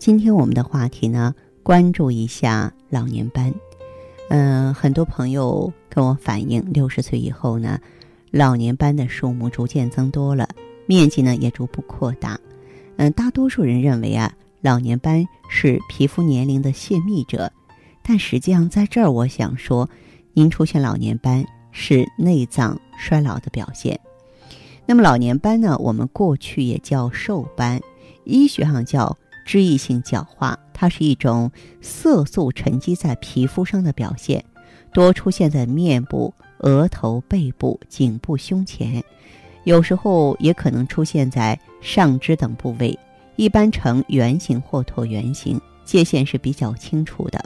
今天我们的话题呢，关注一下老年斑。嗯，很多朋友跟我反映，六十岁以后呢，老年斑的数目逐渐增多了，面积呢也逐步扩大。嗯，大多数人认为啊，老年斑是皮肤年龄的泄密者，但实际上在这儿我想说，您出现老年斑是内脏衰老的表现。那么老年斑呢，我们过去也叫瘦斑，医学上叫。脂溢性角化，它是一种色素沉积在皮肤上的表现，多出现在面部、额头、背部、颈部、胸前，有时候也可能出现在上肢等部位，一般呈圆形或椭圆形，界限是比较清楚的。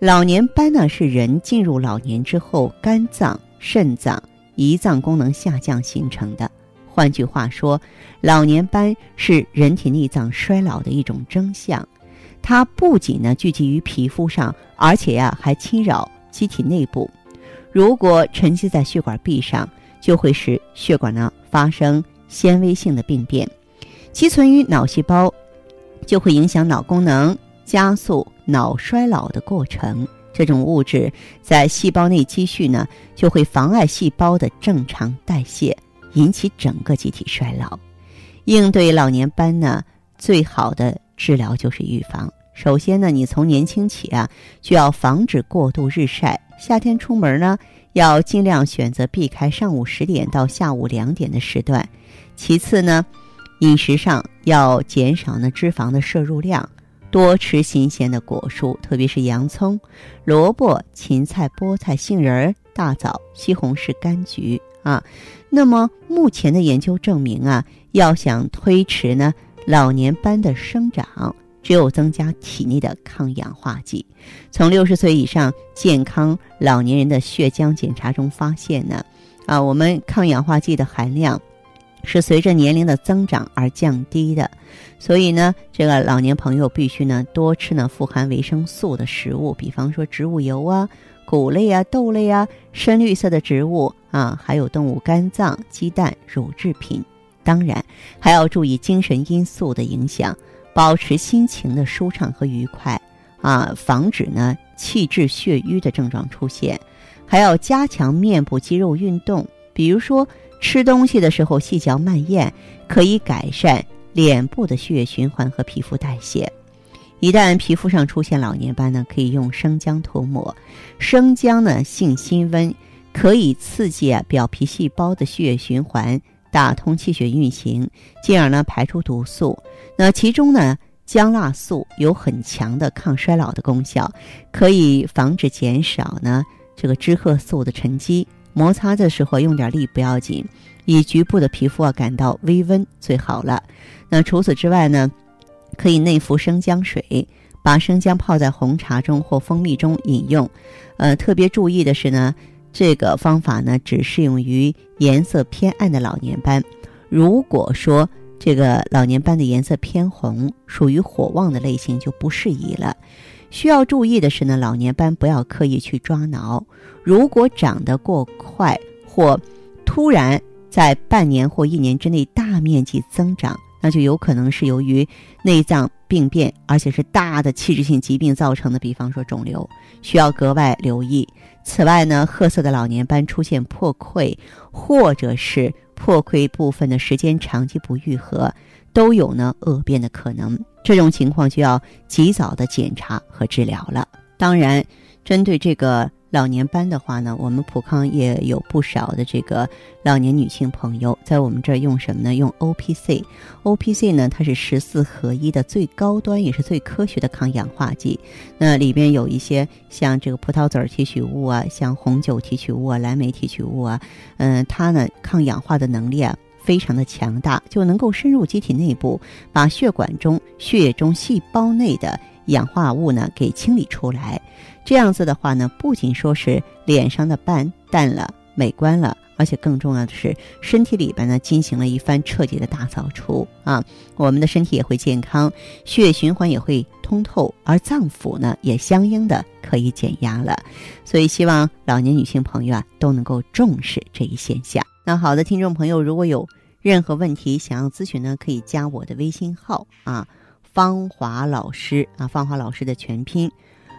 老年斑呢，是人进入老年之后，肝脏、肾脏、胰脏功能下降形成的。换句话说，老年斑是人体内脏衰老的一种征象，它不仅呢聚集于皮肤上，而且呀还侵扰机体内部。如果沉积在血管壁上，就会使血管呢发生纤维性的病变，积存于脑细胞，就会影响脑功能，加速脑衰老的过程。这种物质在细胞内积蓄呢，就会妨碍细胞的正常代谢。引起整个机体衰老，应对老年斑呢，最好的治疗就是预防。首先呢，你从年轻起啊，就要防止过度日晒。夏天出门呢，要尽量选择避开上午十点到下午两点的时段。其次呢，饮食上要减少呢脂肪的摄入量，多吃新鲜的果蔬，特别是洋葱、萝卜、芹菜、菠菜、杏仁、大枣、西红柿、柑橘。啊，那么目前的研究证明啊，要想推迟呢老年斑的生长，只有增加体内的抗氧化剂。从六十岁以上健康老年人的血浆检查中发现呢，啊，我们抗氧化剂的含量是随着年龄的增长而降低的。所以呢，这个老年朋友必须呢多吃呢富含维生素的食物，比方说植物油啊。谷类啊、豆类啊、深绿色的植物啊，还有动物肝脏、鸡蛋、乳制品，当然还要注意精神因素的影响，保持心情的舒畅和愉快啊，防止呢气滞血瘀的症状出现，还要加强面部肌肉运动，比如说吃东西的时候细嚼慢咽，可以改善脸部的血液循环和皮肤代谢。一旦皮肤上出现老年斑呢，可以用生姜涂抹。生姜呢性辛温，可以刺激表皮细胞的血液循环，打通气血运行，进而呢排出毒素。那其中呢姜辣素有很强的抗衰老的功效，可以防止减少呢这个脂褐素的沉积。摩擦的时候用点力不要紧，以局部的皮肤啊感到微温最好了。那除此之外呢？可以内服生姜水，把生姜泡在红茶中或蜂蜜中饮用。呃，特别注意的是呢，这个方法呢只适用于颜色偏暗的老年斑。如果说这个老年斑的颜色偏红，属于火旺的类型，就不适宜了。需要注意的是呢，老年斑不要刻意去抓挠。如果长得过快或突然在半年或一年之内大面积增长。那就有可能是由于内脏病变，而且是大的器质性疾病造成的，比方说肿瘤，需要格外留意。此外呢，褐色的老年斑出现破溃，或者是破溃部分的时间长期不愈合，都有呢恶变的可能。这种情况就要及早的检查和治疗了。当然，针对这个。老年斑的话呢，我们普康也有不少的这个老年女性朋友在我们这儿用什么呢？用 O P C，O P C 呢，它是十四合一的最高端也是最科学的抗氧化剂。那里边有一些像这个葡萄籽提取物啊，像红酒提取物啊，蓝莓提取物啊，嗯，它呢抗氧化的能力啊。非常的强大，就能够深入机体内部，把血管中、血液中细胞内的氧化物呢给清理出来。这样子的话呢，不仅说是脸上的斑淡了、美观了。而且更重要的是，身体里边呢进行了一番彻底的大扫除啊，我们的身体也会健康，血液循环也会通透，而脏腑呢也相应的可以减压了。所以希望老年女性朋友啊都能够重视这一现象。那好的，听众朋友，如果有任何问题想要咨询呢，可以加我的微信号啊，芳华老师啊，芳华老师的全拼，